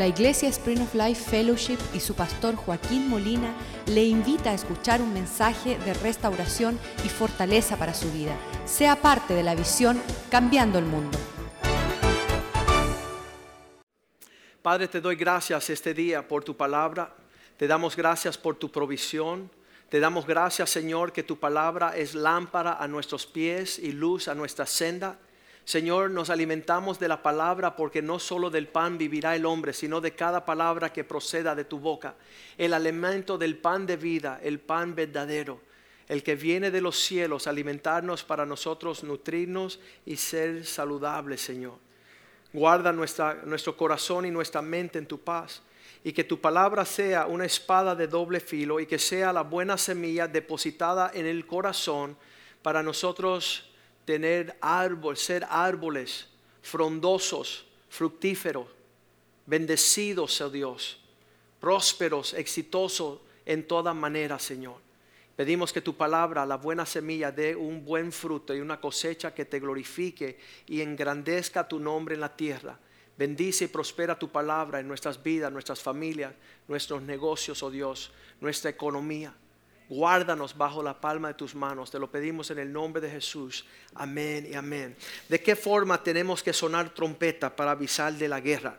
La Iglesia Spring of Life Fellowship y su pastor Joaquín Molina le invita a escuchar un mensaje de restauración y fortaleza para su vida. Sea parte de la visión Cambiando el Mundo. Padre, te doy gracias este día por tu palabra. Te damos gracias por tu provisión. Te damos gracias, Señor, que tu palabra es lámpara a nuestros pies y luz a nuestra senda. Señor, nos alimentamos de la palabra porque no solo del pan vivirá el hombre, sino de cada palabra que proceda de tu boca. El alimento del pan de vida, el pan verdadero, el que viene de los cielos, alimentarnos para nosotros nutrirnos y ser saludables, Señor. Guarda nuestra, nuestro corazón y nuestra mente en tu paz y que tu palabra sea una espada de doble filo y que sea la buena semilla depositada en el corazón para nosotros tener árboles, ser árboles frondosos, fructíferos, bendecidos, oh Dios, prósperos, exitosos en toda manera, Señor. Pedimos que tu palabra, la buena semilla, dé un buen fruto y una cosecha que te glorifique y engrandezca tu nombre en la tierra. Bendice y prospera tu palabra en nuestras vidas, nuestras familias, nuestros negocios, oh Dios, nuestra economía. Guárdanos bajo la palma de tus manos. Te lo pedimos en el nombre de Jesús. Amén y amén. ¿De qué forma tenemos que sonar trompeta para avisar de la guerra?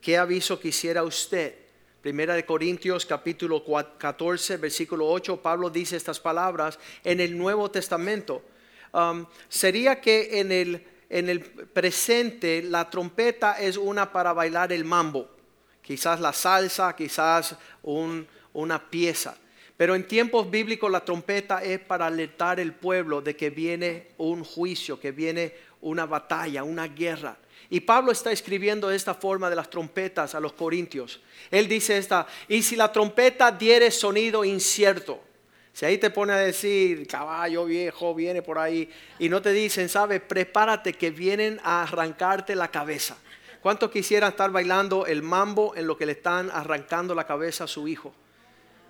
¿Qué aviso quisiera usted? Primera de Corintios capítulo 14 versículo 8, Pablo dice estas palabras en el Nuevo Testamento. Um, sería que en el, en el presente la trompeta es una para bailar el mambo, quizás la salsa, quizás una pieza. Pero en tiempos bíblicos la trompeta es para alertar el pueblo de que viene un juicio, que viene una batalla, una guerra. Y Pablo está escribiendo esta forma de las trompetas a los corintios. Él dice esta, y si la trompeta diere sonido incierto, si ahí te pone a decir, caballo viejo viene por ahí, y no te dicen, sabes, prepárate que vienen a arrancarte la cabeza. ¿Cuántos quisieran estar bailando el mambo en lo que le están arrancando la cabeza a su hijo?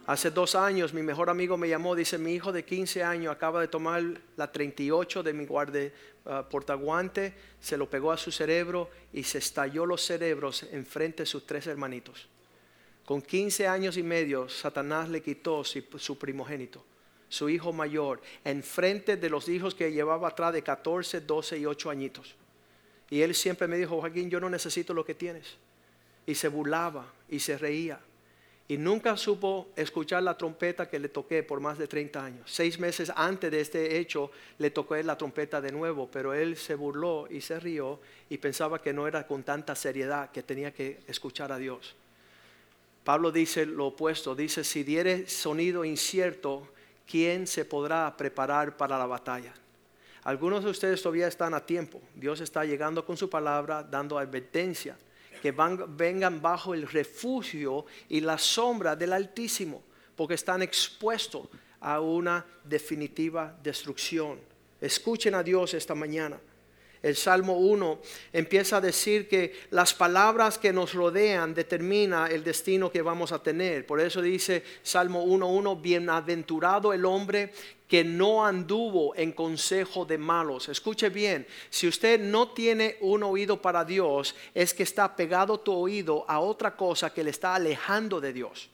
Hace dos años mi mejor amigo me llamó, dice, mi hijo de 15 años acaba de tomar la 38 de mi guarde uh, portaguante, se lo pegó a su cerebro y se estalló los cerebros enfrente de sus tres hermanitos. Con 15 años y medio, Satanás le quitó su primogénito, su hijo mayor, enfrente de los hijos que llevaba atrás de 14, 12 y 8 añitos. Y él siempre me dijo, Joaquín, yo no necesito lo que tienes. Y se burlaba y se reía y nunca supo escuchar la trompeta que le toqué por más de 30 años. Seis meses antes de este hecho le toqué la trompeta de nuevo, pero él se burló y se rió y pensaba que no era con tanta seriedad que tenía que escuchar a Dios. Pablo dice lo opuesto, dice, si diere sonido incierto, ¿quién se podrá preparar para la batalla? Algunos de ustedes todavía están a tiempo. Dios está llegando con su palabra, dando advertencia que vengan bajo el refugio y la sombra del Altísimo, porque están expuestos a una definitiva destrucción. Escuchen a Dios esta mañana. El Salmo 1 empieza a decir que las palabras que nos rodean determina el destino que vamos a tener. Por eso dice Salmo 1.1, bienaventurado el hombre que no anduvo en consejo de malos. Escuche bien, si usted no tiene un oído para Dios, es que está pegado tu oído a otra cosa que le está alejando de Dios.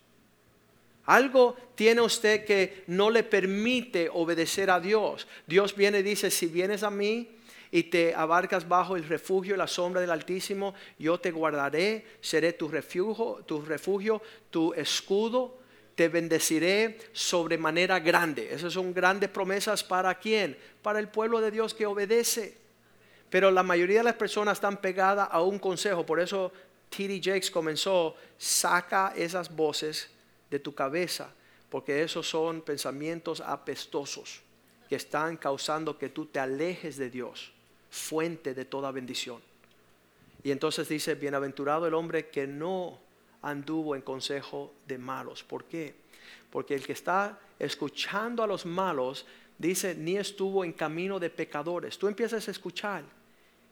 Algo tiene usted que no le permite obedecer a Dios. Dios viene y dice, si vienes a mí y te abarcas bajo el refugio y la sombra del Altísimo, yo te guardaré, seré tu refugio, tu refugio, tu escudo te bendeciré sobremanera grande. Esas son grandes promesas para quién? Para el pueblo de Dios que obedece. Pero la mayoría de las personas están pegadas a un consejo. Por eso T.D. Jakes comenzó, saca esas voces de tu cabeza, porque esos son pensamientos apestosos que están causando que tú te alejes de Dios, fuente de toda bendición. Y entonces dice, bienaventurado el hombre que no anduvo en consejo de malos. ¿Por qué? Porque el que está escuchando a los malos dice, ni estuvo en camino de pecadores. Tú empiezas a escuchar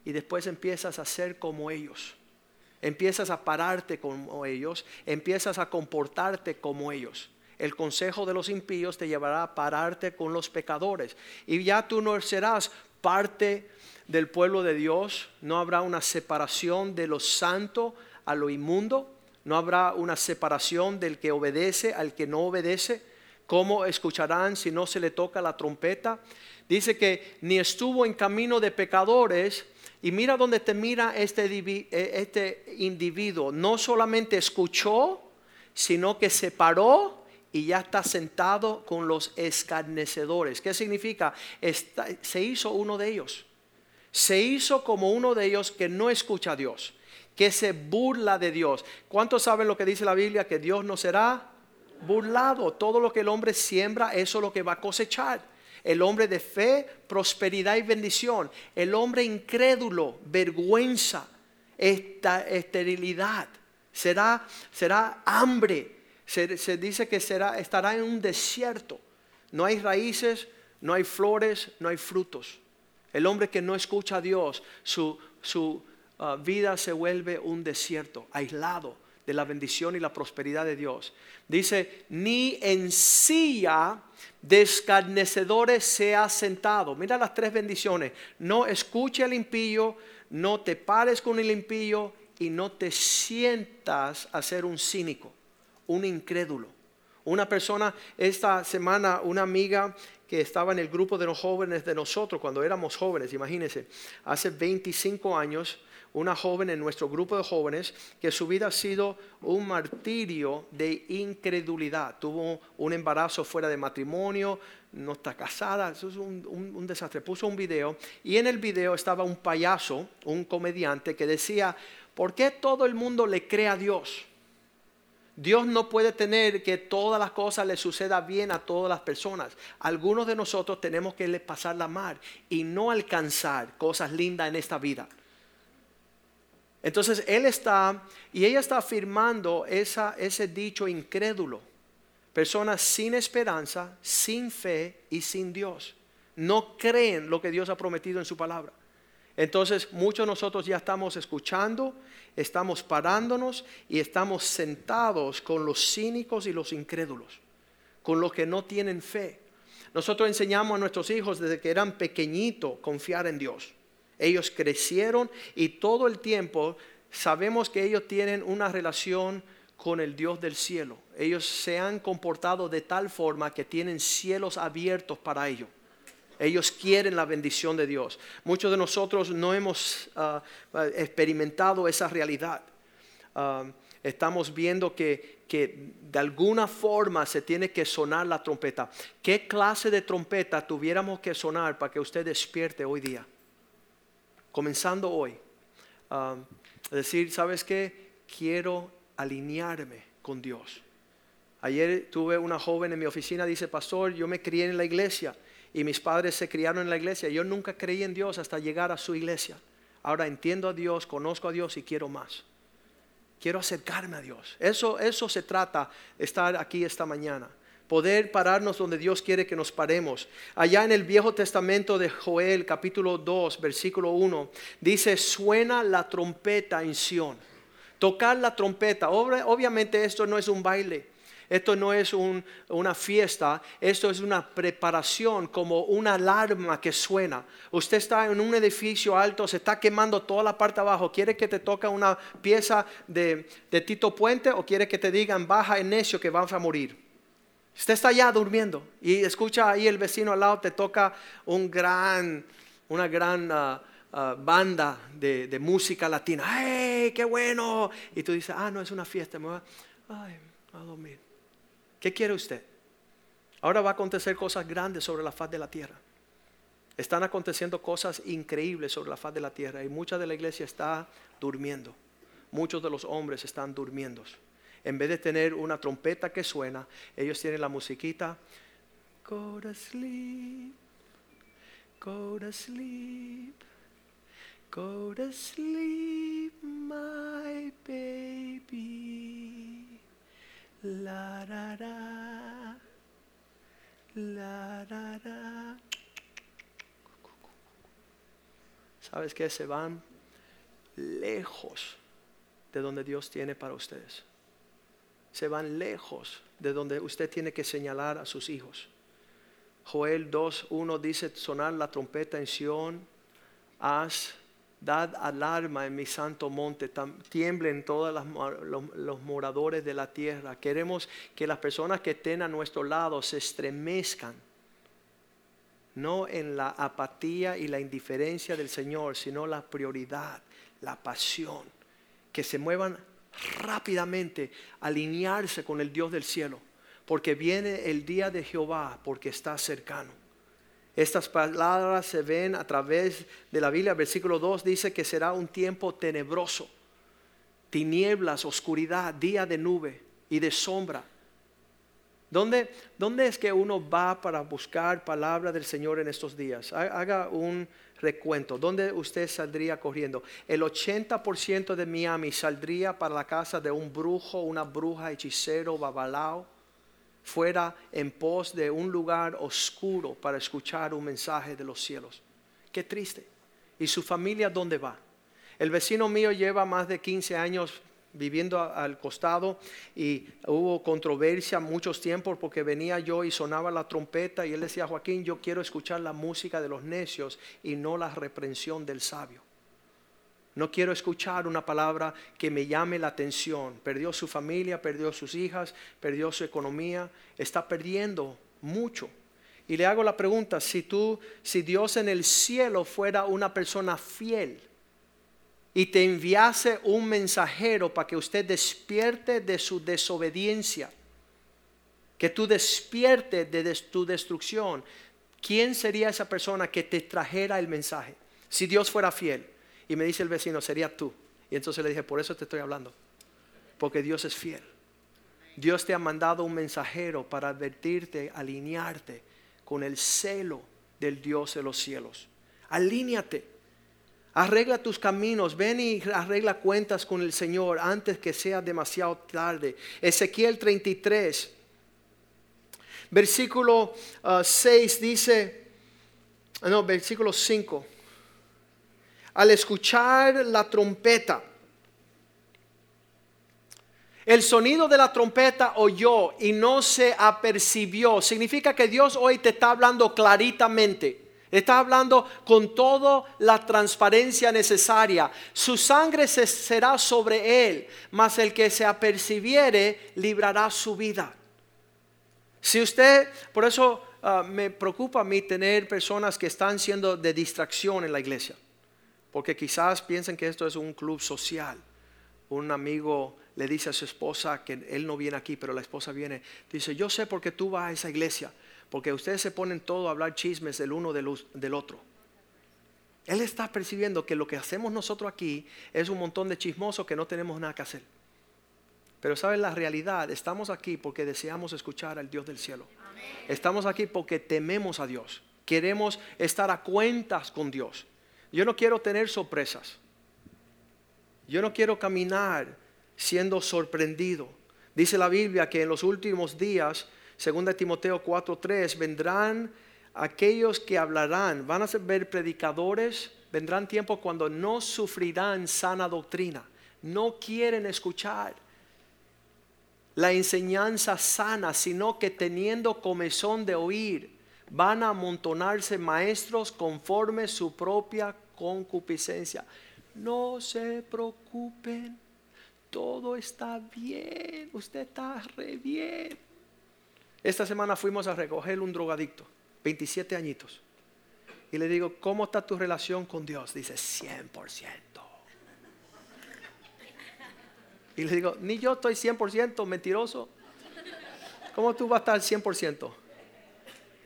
y después empiezas a ser como ellos. Empiezas a pararte como ellos, empiezas a comportarte como ellos. El consejo de los impíos te llevará a pararte con los pecadores. Y ya tú no serás parte del pueblo de Dios, no habrá una separación de lo santo a lo inmundo, no habrá una separación del que obedece al que no obedece. ¿Cómo escucharán si no se le toca la trompeta? Dice que ni estuvo en camino de pecadores. Y mira donde te mira este, eh, este individuo. No solamente escuchó, sino que se paró y ya está sentado con los escarnecedores. ¿Qué significa? se hizo uno de ellos. Se hizo como uno de ellos que no escucha a Dios, que se burla de Dios. ¿Cuántos saben lo que dice la Biblia? Que Dios no será burlado. Todo lo que el hombre siembra, eso es lo que va a cosechar. El hombre de fe, prosperidad y bendición. El hombre incrédulo, vergüenza, esta, esterilidad. Será, será hambre. Se, se dice que será, estará en un desierto. No hay raíces, no hay flores, no hay frutos. El hombre que no escucha a Dios, su, su uh, vida se vuelve un desierto, aislado de la bendición y la prosperidad de Dios. Dice, ni en silla de escarnecedores se ha sentado. Mira las tres bendiciones. No escuche al impío, no te pares con el impío y no te sientas a ser un cínico, un incrédulo. Una persona, esta semana, una amiga que estaba en el grupo de los jóvenes de nosotros cuando éramos jóvenes, imagínense, hace 25 años, una joven en nuestro grupo de jóvenes que su vida ha sido un martirio de incredulidad. Tuvo un embarazo fuera de matrimonio, no está casada, eso es un, desastre. Puso un video y en el video estaba un payaso, un comediante que decía, ¿por qué todo el mundo le cree a Dios? Dios no puede tener que todas las cosas le suceda bien a todas las personas. Algunos de nosotros tenemos que pasar la mar y no alcanzar cosas lindas en esta vida. Entonces él está, y ella está afirmando ese dicho incrédulo. Personas sin esperanza, sin fe y sin Dios. No creen lo que Dios ha prometido en su palabra. Entonces muchos de nosotros ya estamos escuchando, estamos parándonos y estamos sentados con los cínicos y los incrédulos, con los que no tienen fe. Nosotros enseñamos a nuestros hijos desde que eran pequeñitos confiar en Dios. Ellos crecieron y todo el tiempo sabemos que ellos tienen una relación con el Dios del cielo. Ellos se han comportado de tal forma que tienen cielos abiertos para ellos. Ellos quieren la bendición de Dios. Muchos de nosotros no hemos ah, experimentado esa realidad. Ah, estamos viendo que, que, de alguna forma se tiene que sonar la trompeta. ¿Qué clase de trompeta tuviéramos que sonar para que usted despierte hoy día? comenzando hoy, a decir, ¿sabes qué? Quiero alinearme con Dios. Ayer tuve una joven en mi oficina, dice, pastor, yo me crié en la iglesia y mis padres se criaron en la iglesia. Yo nunca creí en Dios hasta llegar a su iglesia. Ahora entiendo a Dios, conozco a Dios y quiero más. Quiero acercarme a Dios. Eso, eso se trata, estar aquí esta mañana poder pararnos donde Dios quiere que nos paremos. Allá en el Viejo Testamento de Joel, capítulo 2, versículo 1, dice, suena la trompeta en Sión. Tocar la trompeta. Obviamente esto no es un baile. Esto no es una fiesta, esto es una preparación como una alarma que suena. Usted está en un edificio alto, se está quemando toda la parte abajo. ¿Quiere que te toque una pieza de, Tito Puente o quiere que te digan baja en necio que vas a morir? Usted está allá durmiendo y escucha ahí el vecino al lado, te toca un gran, una gran ah, ah, banda de, música latina. ¡Hey, qué bueno! Y tú dices, ah, no, es una fiesta, me voy a, dormir. ¿Qué quiere usted? Ahora va a acontecer cosas grandes sobre la faz de la tierra. Están aconteciendo cosas increíbles sobre la faz de la tierra y mucha de la iglesia está durmiendo. Muchos de los hombres están durmiendo. En vez de tener una trompeta que suena, ellos tienen la musiquita. Go to sleep, go to sleep, go to sleep, my baby. La da, la da. ¿Sabes qué? Se van lejos de donde Dios tiene para ustedes se van lejos de donde usted tiene que señalar a sus hijos. Joel 2.1 dice sonar la trompeta en Sión, haz Dad alarma en mi santo monte, tiemblen todos los, moradores de la tierra. Queremos que las personas que estén a nuestro lado se estremezcan, no en la apatía y la indiferencia del Señor, sino la prioridad, la pasión, que se muevan rápidamente, alinearse con el Dios del cielo, porque viene el día de Jehová, porque está cercano. Estas palabras se ven a través de la Biblia. Versículo 2 dice que será un tiempo tenebroso, tinieblas, oscuridad, día de nube y de sombra. ¿Dónde, ¿Dónde, es que uno va para buscar palabra del Señor en estos días? Haga un recuento. ¿Dónde usted saldría corriendo? El 80% de Miami saldría para la casa de un brujo, una bruja, hechicero, babalao fuera en pos de un lugar oscuro para escuchar un mensaje de los cielos. Qué triste. ¿Y su familia dónde va? El vecino mío lleva más de 15 años viviendo al costado y hubo controversia muchos tiempos porque venía yo y sonaba la trompeta y él decía, Joaquín, yo quiero escuchar la música de los necios y no la reprensión del sabio. No quiero escuchar una palabra que me llame la atención. Perdió su familia, perdió sus hijas, perdió su economía, está perdiendo mucho. Y le hago la pregunta, si tú, si Dios en el cielo fuera una persona fiel y te enviase un mensajero para que usted despierte de su desobediencia, que tú despierte de tu destrucción, ¿quién sería esa persona que te trajera el mensaje? Si Dios fuera fiel. Y me dice el vecino, sería tú. Y entonces le dije, por eso te estoy hablando. Porque Dios es fiel. Dios te ha mandado un mensajero para advertirte, alinearte con el celo del Dios de los cielos. Alíñate. Arregla tus caminos, ven y arregla cuentas con el Señor antes que sea demasiado tarde. Ezequiel 33, versículo 6 uh, dice, no, versículo 5 al escuchar la trompeta. El sonido de la trompeta oyó y no se apercibió. Significa que Dios hoy te está hablando claritamente. Está hablando con toda la transparencia necesaria. Su sangre será sobre él, mas el que se apercibiere librará su vida. Si usted, por eso ah, me preocupa a mí tener personas que están siendo de distracción en la iglesia porque quizás piensen que esto es un club social. Un amigo le dice a su esposa que él no viene aquí, pero la esposa viene. Dice, yo sé por qué tú vas a esa iglesia, porque ustedes se ponen todo a hablar chismes del uno del otro. Él está percibiendo que lo que hacemos nosotros aquí es un montón de chismosos que no tenemos nada que hacer. Pero saben la realidad, estamos aquí porque deseamos escuchar al Dios del cielo. Estamos aquí porque tememos a Dios. Queremos estar a cuentas con Dios. Yo no quiero tener sorpresas. Yo no quiero caminar siendo sorprendido. Dice la Biblia que en los últimos días, 2 Timoteo 4:3, vendrán aquellos que hablarán, van a ser predicadores, vendrán tiempos cuando no sufrirán sana doctrina, no quieren escuchar la enseñanza sana, sino que teniendo comezón de oír, van a amontonarse maestros conforme su propia concupiscencia. No se preocupen, todo está bien, usted está re bien. Esta semana fuimos a recoger un drogadicto, 27 añitos. Y le digo, ¿cómo está tu relación con Dios? Dice, 100%. Y le digo, ni yo estoy 100% mentiroso. ¿Cómo tú vas a estar 100%?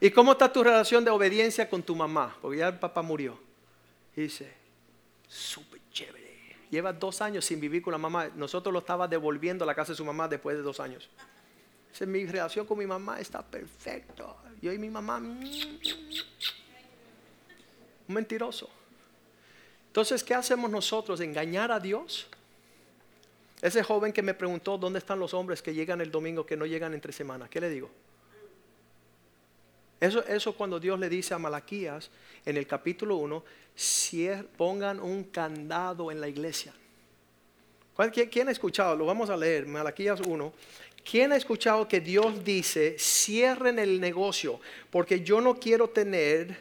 ¿Y cómo está tu relación de obediencia con tu mamá? Porque ya el papá murió. Y dice, súper chévere. Lleva dos años sin vivir con la mamá. Nosotros lo estaba devolviendo a la casa de su mamá después de dos años. Dice, mi relación con mi mamá está perfecto. Yo y mi mamá, mm, un mentiroso. Entonces, ¿qué hacemos nosotros? ¿Engañar a Dios? Ese joven que me preguntó dónde están los hombres que llegan el domingo que no llegan entre semanas. ¿Qué le digo? Eso, cuando Dios le dice a Malaquías en el capítulo 1, pongan un candado en la iglesia. ¿Quién ha escuchado? Lo vamos a leer, Malaquías 1. ¿Quién ha escuchado que Dios dice, cierren el negocio? Porque yo no quiero tener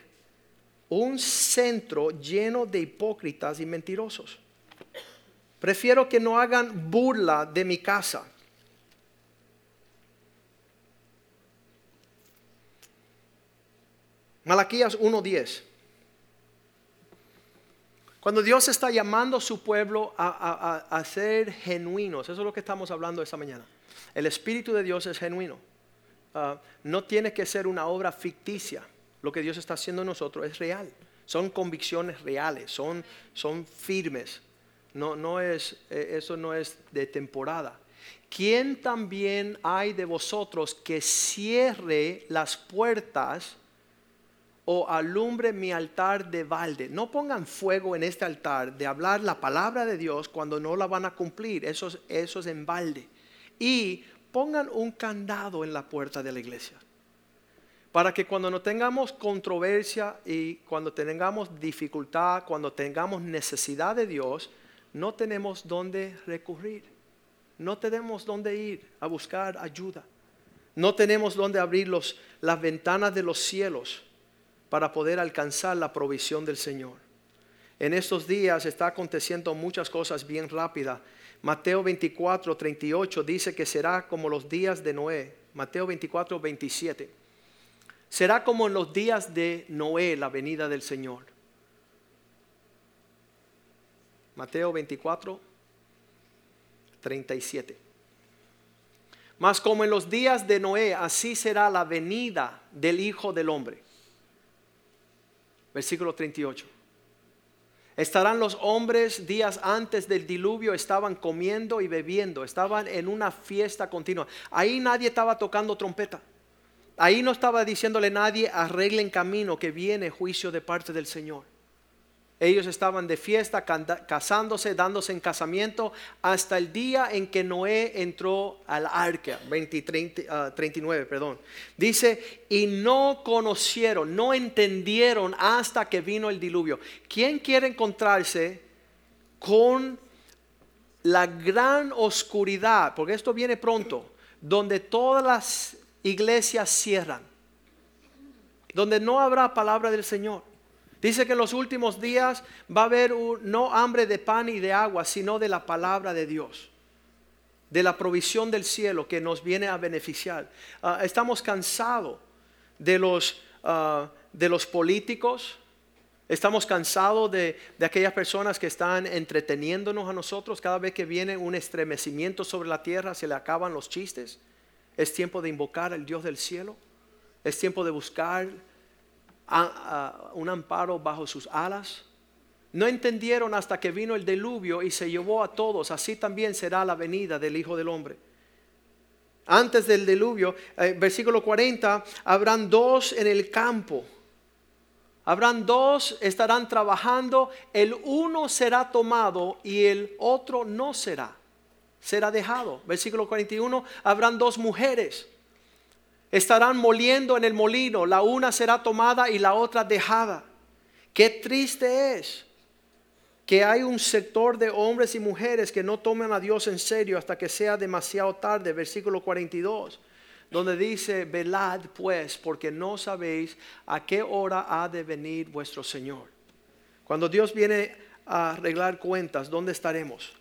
un centro lleno de hipócritas y mentirosos. Prefiero que no hagan burla de mi casa. Malaquías 1.10. Cuando Dios está llamando a su pueblo a, ser genuinos, eso es lo que estamos hablando esta mañana. El Espíritu de Dios es genuino. Ah, no tiene que ser una obra ficticia. Lo que Dios está haciendo en nosotros es real. Son convicciones reales, son, son firmes. No, no es, eh, eso no es de temporada. ¿Quién también hay de vosotros que cierre las puertas o alumbre mi altar de balde? No pongan fuego en este altar de hablar la palabra de Dios cuando no la van a cumplir. Eso es, en balde. Y pongan un candado en la puerta de la iglesia. Para que cuando no tengamos controversia y cuando tengamos dificultad, cuando tengamos necesidad de Dios, no tenemos dónde recurrir. No tenemos dónde ir a buscar ayuda. No tenemos dónde abrir las ventanas de los cielos para poder alcanzar la provisión del Señor. En estos días está aconteciendo muchas cosas bien rápidas Mateo 24, 38 dice que será como los días de Noé. Mateo 24, 27. Será como en los días de Noé la venida del Señor. Mateo 24, 37. Mas como en los días de Noé, así será la venida del Hijo del Hombre. Versículo 38. Estarán los hombres días antes del diluvio, estaban comiendo y bebiendo, estaban en una fiesta continua. Ahí nadie estaba tocando trompeta. Ahí no estaba diciéndole nadie, arreglen camino, que viene juicio de parte del Señor. Ellos estaban de fiesta, casándose, dándose en casamiento, hasta el día en que Noé entró al arca, 39, ah, perdón. Dice, y no conocieron, no entendieron hasta que vino el diluvio. ¿Quién quiere encontrarse con la gran oscuridad? Porque esto viene pronto, donde todas las iglesias cierran, donde no habrá palabra del Señor Dice que en los últimos días va a haber no hambre de pan y de agua, sino de la palabra de Dios, de la provisión del cielo que nos viene a beneficiar. Ah, estamos cansados de los, ah, de los políticos, Estamos cansados de, de, aquellas personas que están entreteniéndonos a nosotros. Cada vez que viene un estremecimiento sobre la tierra, se le acaban los chistes. Es tiempo de invocar al Dios del cielo. Es tiempo de buscar un amparo bajo sus alas. No entendieron hasta que vino el diluvio y se llevó a todos. Así también será la venida del Hijo del Hombre. Antes del diluvio, eh, versículo 40, habrán dos en el campo. Habrán dos, estarán trabajando, el uno será tomado y el otro no será. Será dejado. Versículo 41, habrán dos mujeres estarán moliendo en el molino, la una será tomada y la otra dejada. Qué triste es que hay un sector de hombres y mujeres que no toman a Dios en serio hasta que sea demasiado tarde, versículo 42, donde dice, velad pues, porque no sabéis a qué hora ha de venir vuestro Señor. Cuando Dios viene a arreglar cuentas, ¿dónde estaremos?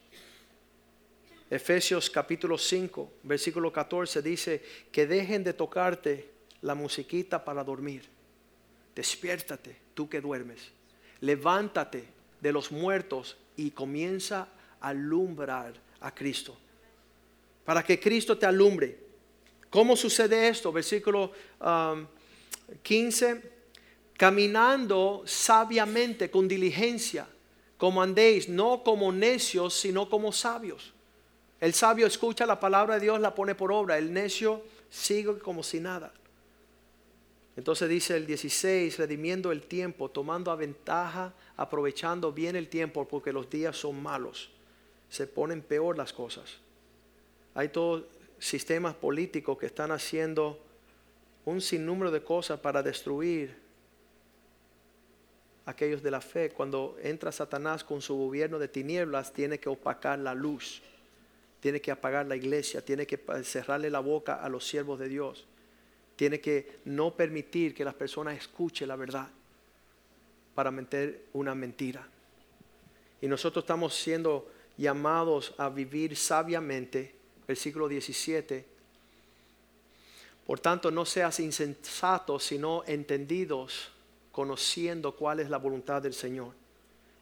Efesios capítulo 5, versículo 14 dice que dejen de tocarte la musiquita para dormir. Despiértate, tú que duermes. Levántate de los muertos y comienza a alumbrar a Cristo. Para que Cristo te alumbre. ¿Cómo sucede esto? Versículo 15. Um, Caminando sabiamente, con diligencia, como andéis, no como necios, sino como sabios el sabio escucha la palabra de Dios, la pone por obra. El necio sigue como si nada. Entonces dice el 16, redimiendo el tiempo, tomando a ventaja, aprovechando bien el tiempo, porque los días son malos. Se ponen peor las cosas. Hay todos sistemas políticos que están haciendo un sinnúmero de cosas para destruir aquellos de la fe. Cuando entra Satanás con su gobierno de tinieblas, tiene que opacar la luz tiene que apagar la iglesia, tiene que cerrarle la boca a los siervos de Dios, tiene que no permitir que las personas escuchen la verdad. para meter una mentira. Y nosotros estamos siendo llamados a vivir sabiamente, versículo 17. Por tanto, no seas insensatos, sino entendidos, conociendo cuál es la voluntad del Señor.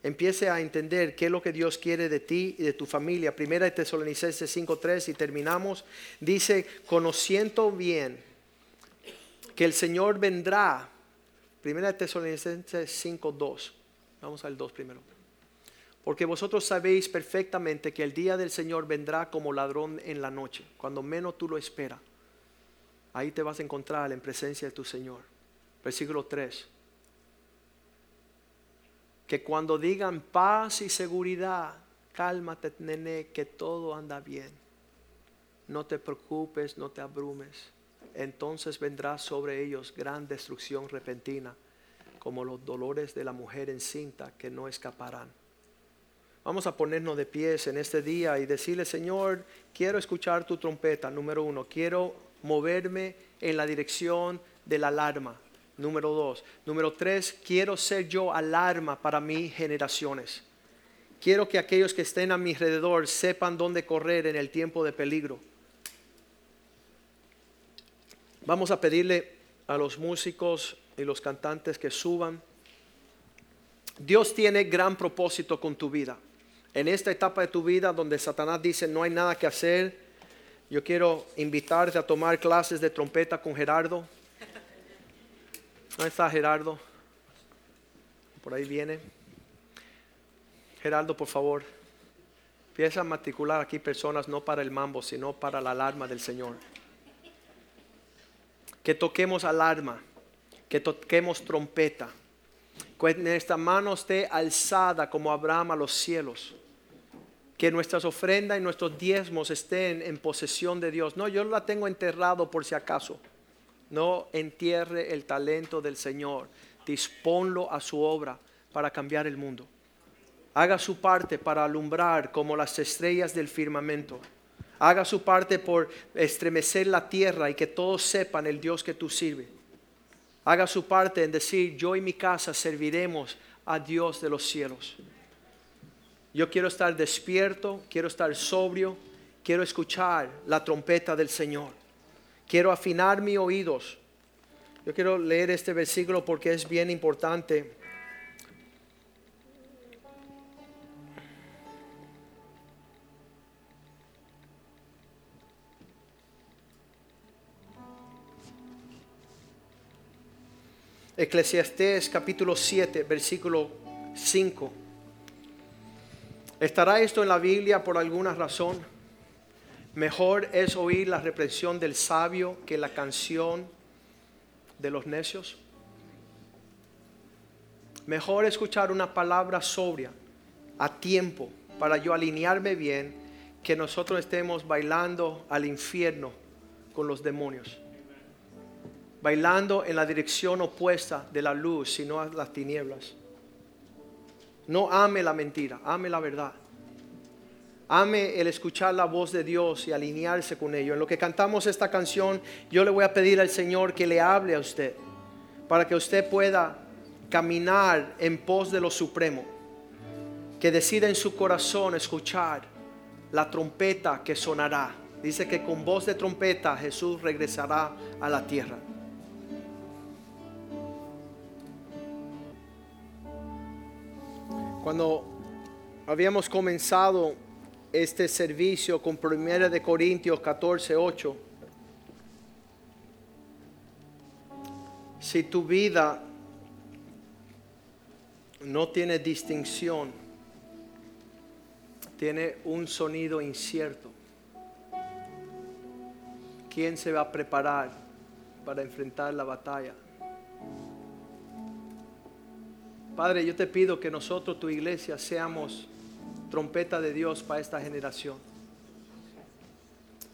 Empiece a entender qué es lo que Dios quiere de ti y de tu familia. Primera de Tesalonicenses 5.3 y terminamos. Dice, conociendo bien que el Señor vendrá. Primera de Tesalonicenses 5.2. Vamos al 2 primero. Porque vosotros sabéis perfectamente que el día del Señor vendrá como ladrón en la noche, cuando menos tú lo esperas. Ahí te vas a encontrar en presencia de tu Señor. Versículo 3. Que cuando digan paz y seguridad, cálmate, nene, que todo anda bien. No te preocupes, no te abrumes. Entonces vendrá sobre ellos gran destrucción repentina, como los dolores de la mujer encinta que no escaparán. Vamos a ponernos de pies en este día y decirle, Señor, quiero escuchar tu trompeta, número uno. Quiero moverme en la dirección de la alarma, número dos. Número tres, quiero ser yo alarma para mis generaciones. Quiero que aquellos que estén a mi alrededor sepan dónde correr en el tiempo de peligro. Vamos a pedirle a los músicos y los cantantes que suban. Dios tiene gran propósito con tu vida en esta etapa de tu vida donde Satanás dice no hay nada que hacer, yo quiero invitarte a tomar clases de trompeta con Gerardo. ¿Dónde está Gerardo? Por ahí viene. Gerardo, por favor, empieza a matricular aquí personas no para el mambo, sino para la alarma del Señor. Que toquemos alarma, que toquemos trompeta, que nuestra mano esté alzada como Abraham a los cielos que nuestras ofrendas y nuestros diezmos estén en posesión de Dios. No, yo la tengo enterrado por si acaso. No entierre el talento del Señor. Disponlo a su obra para cambiar el mundo. Haga su parte para alumbrar como las estrellas del firmamento. Haga su parte por estremecer la tierra y que todos sepan el Dios que tú sirves. Haga su parte en decir, yo y mi casa serviremos a Dios de los cielos. Yo quiero estar despierto, quiero estar sobrio, quiero escuchar la trompeta del Señor. Quiero afinar mis oídos. Yo quiero leer este versículo porque es bien importante. Eclesiastés capítulo 7, versículo 5. ¿Estará esto en la Biblia por alguna razón? Mejor es oír la represión del sabio que la canción de los necios. Mejor escuchar una palabra sobria a tiempo para yo alinearme bien que nosotros estemos bailando al infierno con los demonios. Bailando en la dirección opuesta de la luz, sino a las tinieblas. No ame la mentira, ame la verdad. Ame el escuchar la voz de Dios y alinearse con ello. En lo que cantamos esta canción, yo le voy a pedir al Señor que le hable a usted, para que usted pueda caminar en pos de lo supremo, que decida en su corazón escuchar la trompeta que sonará. Dice que con voz de trompeta Jesús regresará a la tierra. Cuando habíamos comenzado este servicio con 1 de Corintios 14, 8, si tu vida no tiene distinción, tiene un sonido incierto, ¿quién se va a preparar para enfrentar la batalla? Padre, yo te pido que nosotros, tu iglesia, seamos trompeta de Dios para esta generación.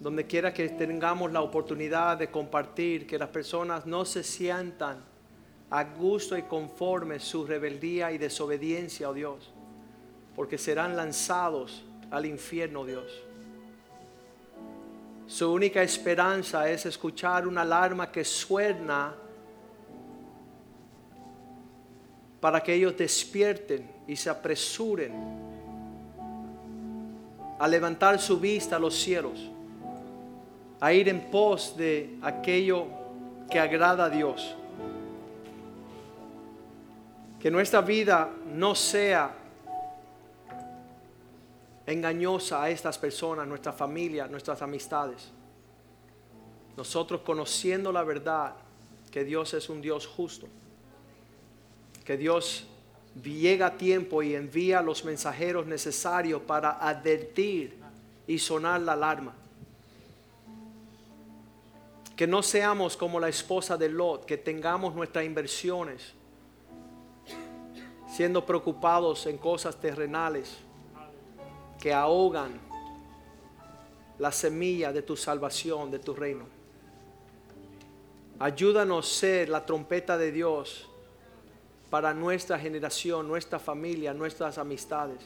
Donde quiera que tengamos la oportunidad de compartir, que las personas no se sientan a gusto y conforme su rebeldía y desobediencia, oh Dios, porque serán lanzados al infierno, Dios. Su única esperanza es escuchar una alarma que suena para que ellos despierten y se apresuren a levantar su vista a los cielos, a ir en pos de aquello que agrada a Dios. Que nuestra vida no sea engañosa a estas personas, nuestra familia, nuestras amistades. Nosotros conociendo la verdad, que Dios es un Dios justo, que Dios llega a tiempo y envía los mensajeros necesarios para advertir y sonar la alarma. Que no seamos como la esposa de Lot, que tengamos nuestras inversiones siendo preocupados en cosas terrenales que ahogan la semilla de tu salvación, de tu reino. Ayúdanos a ser la trompeta de Dios para nuestra generación, nuestra familia, nuestras amistades.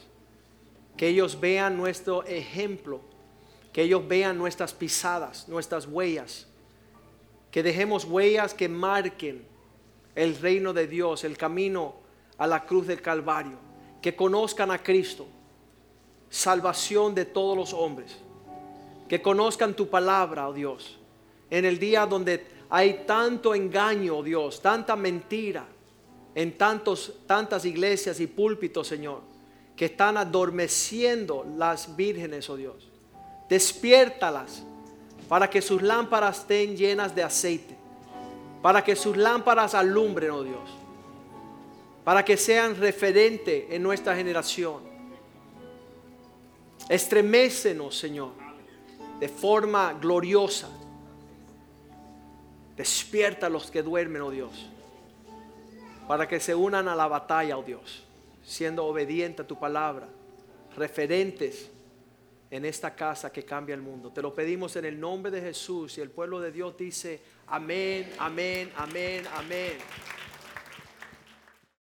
Que ellos vean nuestro ejemplo, que ellos vean nuestras pisadas, nuestras huellas. Que dejemos huellas que marquen el reino de Dios, el camino a la cruz del Calvario. Que conozcan a Cristo, salvación de todos los hombres. Que conozcan tu palabra, oh Dios, en el día donde hay tanto engaño, oh Dios, tanta mentira en tantos, tantas iglesias y púlpitos, Señor, que están adormeciendo las vírgenes, oh Dios. Despiértalas para que sus lámparas estén llenas de aceite, para que sus lámparas alumbren, oh Dios, para que sean referente en nuestra generación Estremecenos, Señor, de forma gloriosa. Despierta a los que duermen, oh Dios, para que se unan a la batalla, oh Dios, siendo obediente a tu palabra, referentes en esta casa que cambia el mundo. Te lo pedimos en el nombre de Jesús y el pueblo de Dios dice, amén, amén, amén, amén.